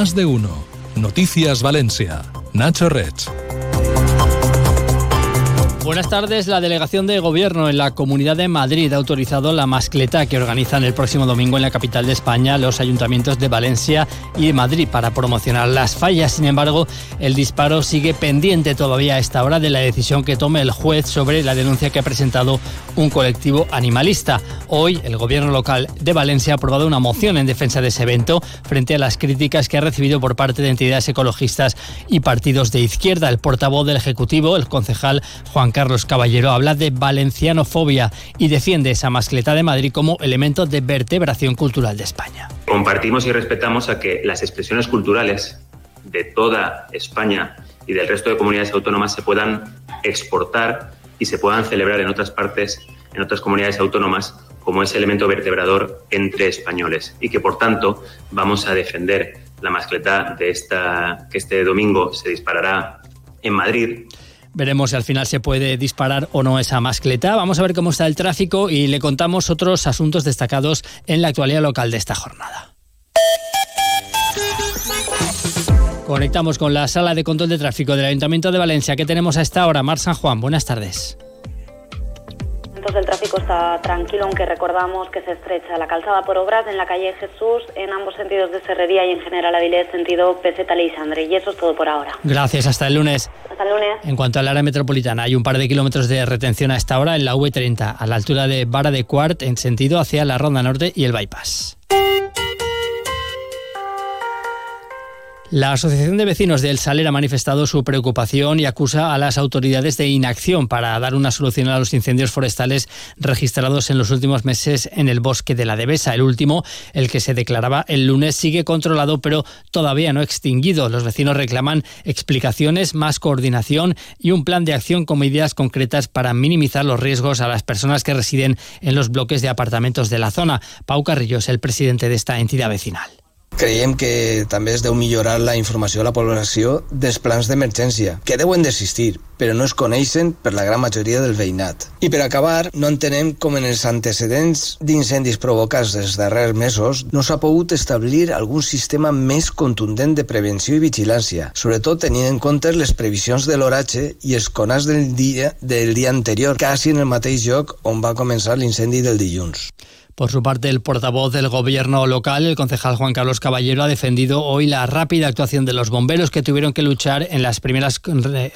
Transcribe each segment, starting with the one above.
Más de uno. Noticias Valencia. Nacho Rech. Buenas tardes. La delegación de gobierno en la Comunidad de Madrid ha autorizado la mascleta que organizan el próximo domingo en la capital de España los ayuntamientos de Valencia y de Madrid para promocionar las fallas. Sin embargo, el disparo sigue pendiente todavía a esta hora de la decisión que tome el juez sobre la denuncia que ha presentado un colectivo animalista. Hoy, el gobierno local de Valencia ha aprobado una moción en defensa de ese evento frente a las críticas que ha recibido por parte de entidades ecologistas y partidos de izquierda. El portavoz del Ejecutivo, el concejal Juan Carlos Caballero habla de valencianofobia y defiende esa mascleta de Madrid como elemento de vertebración cultural de España. Compartimos y respetamos a que las expresiones culturales de toda España y del resto de comunidades autónomas se puedan exportar y se puedan celebrar en otras partes, en otras comunidades autónomas, como ese elemento vertebrador entre españoles y que por tanto vamos a defender la mascleta de esta que este domingo se disparará en Madrid Veremos si al final se puede disparar o no esa mascleta. Vamos a ver cómo está el tráfico y le contamos otros asuntos destacados en la actualidad local de esta jornada. Conectamos con la sala de control de tráfico del Ayuntamiento de Valencia. ¿Qué tenemos a esta hora? Mar San Juan, buenas tardes. Entonces el tráfico está tranquilo, aunque recordamos que se estrecha la calzada por obras en la calle Jesús, en ambos sentidos de Serrería y en general Avilés, sentido Peseta Lisandre. Y eso es todo por ahora. Gracias, hasta el lunes. En cuanto al área metropolitana, hay un par de kilómetros de retención a esta hora en la V30, a la altura de Vara de Cuart, en sentido hacia la Ronda Norte y el Bypass. La Asociación de Vecinos de El Saler ha manifestado su preocupación y acusa a las autoridades de inacción para dar una solución a los incendios forestales registrados en los últimos meses en el bosque de la Devesa. El último, el que se declaraba el lunes, sigue controlado pero todavía no extinguido. Los vecinos reclaman explicaciones, más coordinación y un plan de acción con medidas concretas para minimizar los riesgos a las personas que residen en los bloques de apartamentos de la zona. Pau Carrillo es el presidente de esta entidad vecinal. Creiem que també es deu millorar la informació a la població dels plans d'emergència, que deuen d'existir, però no es coneixen per la gran majoria del veïnat. I per acabar, no entenem com en els antecedents d'incendis provocats dels darrers mesos no s'ha pogut establir algun sistema més contundent de prevenció i vigilància, sobretot tenint en compte les previsions de l'oratge i els conats del dia, del dia anterior, quasi en el mateix lloc on va començar l'incendi del dilluns. Por su parte, el portavoz del gobierno local, el concejal Juan Carlos Caballero, ha defendido hoy la rápida actuación de los bomberos que tuvieron que luchar en las primeras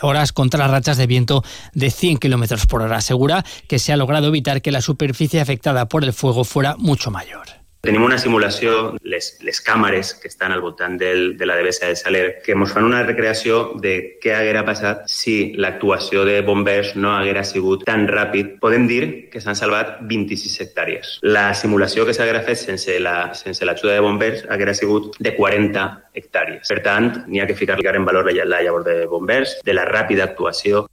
horas contra las rachas de viento de 100 kilómetros por hora. Asegura que se ha logrado evitar que la superficie afectada por el fuego fuera mucho mayor. Tenim una simulació, les, les càmeres que estan al voltant del, de la devesa de Saler, que ens fan una recreació de què haguera passat si l'actuació de bombers no haguera sigut tan ràpid. Podem dir que s'han salvat 26 hectàrees. La simulació que s'haguera fet sense la sense l'ajuda de bombers haguera sigut de 40 hectàrees. Per tant, n'hi ha que ficar en valor la llavor de bombers, de la ràpida actuació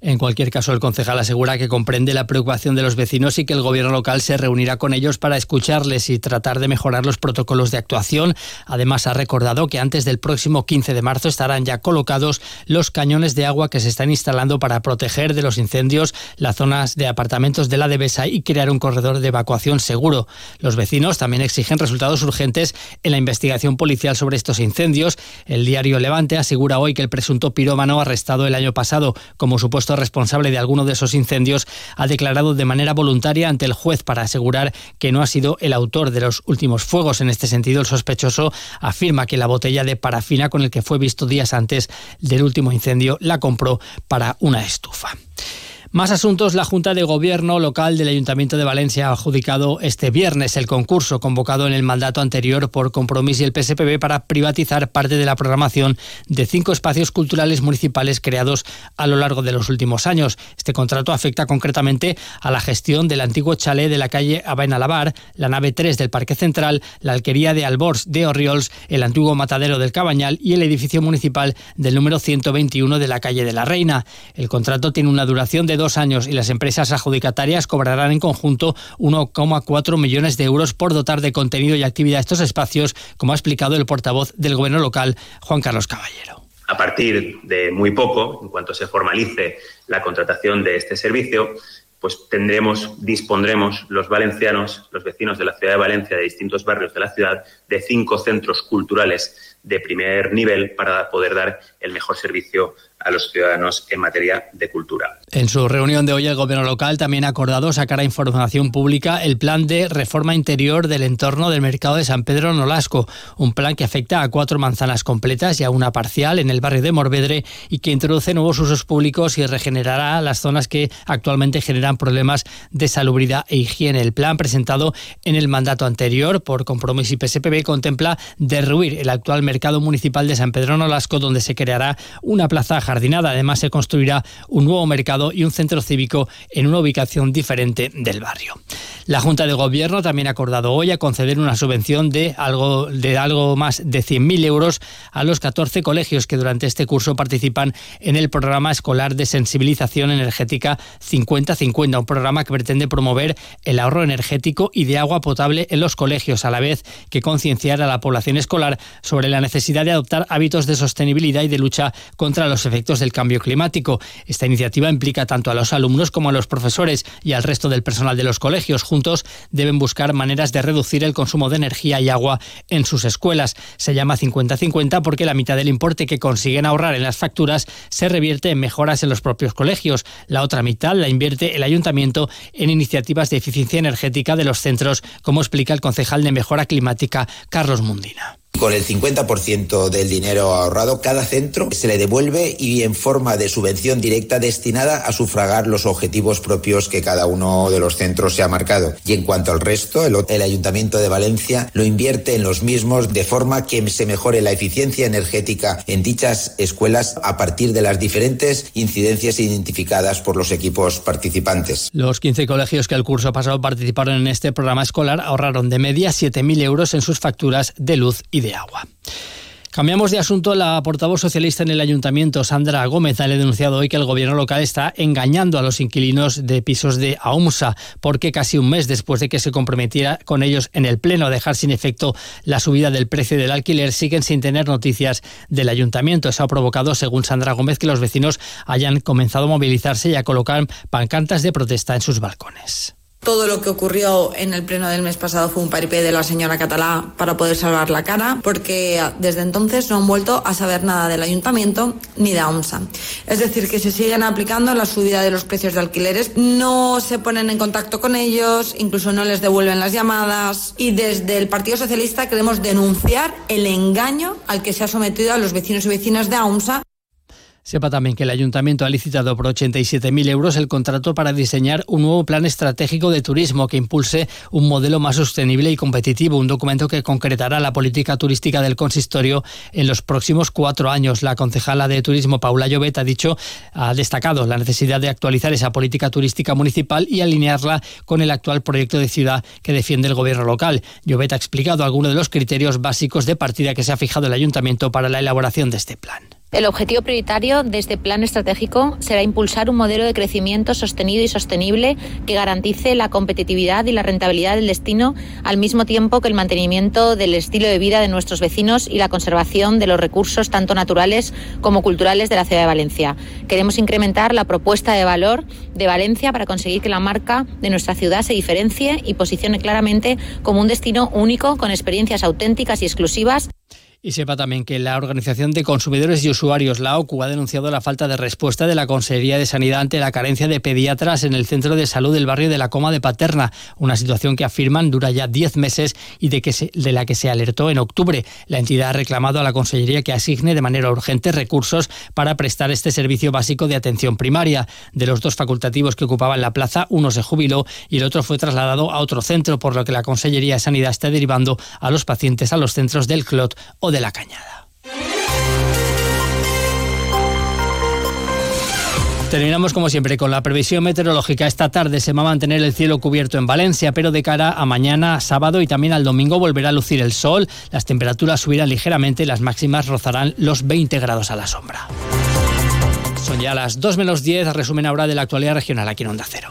En cualquier caso, el concejal asegura que comprende la preocupación de los vecinos y que el gobierno local se reunirá con ellos para escucharles y tratar de mejorar los protocolos de actuación. Además, ha recordado que antes del próximo 15 de marzo estarán ya colocados los cañones de agua que se están instalando para proteger de los incendios las zonas de apartamentos de la Devesa y crear un corredor de evacuación seguro. Los vecinos también exigen resultados urgentes en la investigación policial sobre estos incendios. El diario Levante asegura hoy que el presunto pirómano arrestado el año pasado como supuesto responsable de alguno de esos incendios ha declarado de manera voluntaria ante el juez para asegurar que no ha sido el autor de los últimos fuegos. En este sentido, el sospechoso afirma que la botella de parafina con el que fue visto días antes del último incendio la compró para una estufa. Más asuntos. La Junta de Gobierno local del Ayuntamiento de Valencia ha adjudicado este viernes el concurso convocado en el mandato anterior por Compromís y el PSPB para privatizar parte de la programación de cinco espacios culturales municipales creados a lo largo de los últimos años. Este contrato afecta concretamente a la gestión del antiguo chalet de la calle Abaenalabar, la nave 3 del Parque Central, la alquería de Albors de Orriols, el antiguo matadero del Cabañal y el edificio municipal del número 121 de la calle de la Reina. El contrato tiene una duración de dos años y las empresas adjudicatarias cobrarán en conjunto 1,4 millones de euros por dotar de contenido y actividad estos espacios, como ha explicado el portavoz del gobierno local, Juan Carlos Caballero. A partir de muy poco, en cuanto se formalice la contratación de este servicio, pues tendremos, dispondremos los valencianos, los vecinos de la ciudad de Valencia, de distintos barrios de la ciudad, de cinco centros culturales de primer nivel para poder dar el mejor servicio a los ciudadanos en materia de cultura. En su reunión de hoy, el Gobierno local también ha acordado sacar a información pública el plan de reforma interior del entorno del mercado de San Pedro Nolasco, un plan que afecta a cuatro manzanas completas y a una parcial en el barrio de Morvedre y que introduce nuevos usos públicos y regenerará las zonas que actualmente generan problemas de salubridad e higiene. El plan presentado en el mandato anterior por Compromiso y PSPB contempla derruir el actual mercado municipal de San Pedro Nolasco, donde se creará una plaza Además, se construirá un nuevo mercado y un centro cívico en una ubicación diferente del barrio. La Junta de Gobierno también ha acordado hoy a conceder una subvención de algo, de algo más de 100.000 euros a los 14 colegios que durante este curso participan en el programa escolar de sensibilización energética 50-50, un programa que pretende promover el ahorro energético y de agua potable en los colegios, a la vez que concienciar a la población escolar sobre la necesidad de adoptar hábitos de sostenibilidad y de lucha contra los efectos del cambio climático. Esta iniciativa implica tanto a los alumnos como a los profesores y al resto del personal de los colegios. Juntos deben buscar maneras de reducir el consumo de energía y agua en sus escuelas. Se llama 50-50 porque la mitad del importe que consiguen ahorrar en las facturas se revierte en mejoras en los propios colegios. La otra mitad la invierte el ayuntamiento en iniciativas de eficiencia energética de los centros, como explica el concejal de Mejora Climática, Carlos Mundina. Con el 50% del dinero ahorrado, cada centro se le devuelve y en forma de subvención directa destinada a sufragar los objetivos propios que cada uno de los centros se ha marcado. Y en cuanto al resto, el, Ayuntamiento de Valencia lo invierte en los mismos de forma que se mejore la eficiencia energética en dichas escuelas a partir de las diferentes incidencias identificadas por los equipos participantes. Los 15 colegios que el curso pasado participaron en este programa escolar ahorraron de media 7.000 euros en sus facturas de luz y agua. Cambiamos de asunto. La portavoz socialista en el ayuntamiento, Sandra Gómez, ha denunciado hoy que el gobierno local está engañando a los inquilinos de pisos de AUMSA, porque casi un mes después de que se comprometiera con ellos en el Pleno a dejar sin efecto la subida del precio del alquiler, siguen sin tener noticias del ayuntamiento. Eso ha provocado, según Sandra Gómez, que los vecinos hayan comenzado a movilizarse y a colocar pancartas de protesta en sus balcones. Todo lo que ocurrió en el pleno del mes pasado fue un paripé de la señora Catalá para poder salvar la cara, porque desde entonces no han vuelto a saber nada del ayuntamiento ni de AUMSA. Es decir, que se siguen aplicando la subida de los precios de alquileres, no se ponen en contacto con ellos, incluso no les devuelven las llamadas. Y desde el Partido Socialista queremos denunciar el engaño al que se ha sometido a los vecinos y vecinas de AUMSA Sepa también que el ayuntamiento ha licitado por 87.000 euros el contrato para diseñar un nuevo plan estratégico de turismo que impulse un modelo más sostenible y competitivo, un documento que concretará la política turística del consistorio en los próximos cuatro años. La concejala de turismo, Paula Llobet, ha dicho, ha destacado la necesidad de actualizar esa política turística municipal y alinearla con el actual proyecto de ciudad que defiende el gobierno local. Llobet ha explicado algunos de los criterios básicos de partida que se ha fijado el ayuntamiento para la elaboración de este plan. El objetivo prioritario de este plan estratégico será impulsar un modelo de crecimiento sostenido y sostenible que garantice la competitividad y la rentabilidad del destino al mismo tiempo que el mantenimiento del estilo de vida de nuestros vecinos y la conservación de los recursos tanto naturales como culturales de la ciudad de Valencia. Queremos incrementar la propuesta de valor de Valencia para conseguir que la marca de nuestra ciudad se diferencie y posicione claramente como un destino único con experiencias auténticas y exclusivas y sepa también que la Organización de Consumidores y Usuarios, la OCU, ha denunciado la falta de respuesta de la Consejería de Sanidad ante la carencia de pediatras en el centro de salud del barrio de la Coma de Paterna, una situación que afirman dura ya 10 meses y de, que de la que se alertó en octubre. La entidad ha reclamado a la Consejería que asigne de manera urgente recursos para prestar este servicio básico de atención primaria. De los dos facultativos que ocupaban la plaza, uno se jubiló y el otro fue trasladado a otro centro, por lo que la Consejería de Sanidad está derivando a los pacientes a los centros del CLOT o de la Cañada. Terminamos como siempre con la previsión meteorológica. Esta tarde se va a mantener el cielo cubierto en Valencia, pero de cara a mañana, sábado y también al domingo volverá a lucir el sol. Las temperaturas subirán ligeramente y las máximas rozarán los 20 grados a la sombra. Son ya las 2 menos 10, resumen ahora de la actualidad regional aquí en Onda Cero.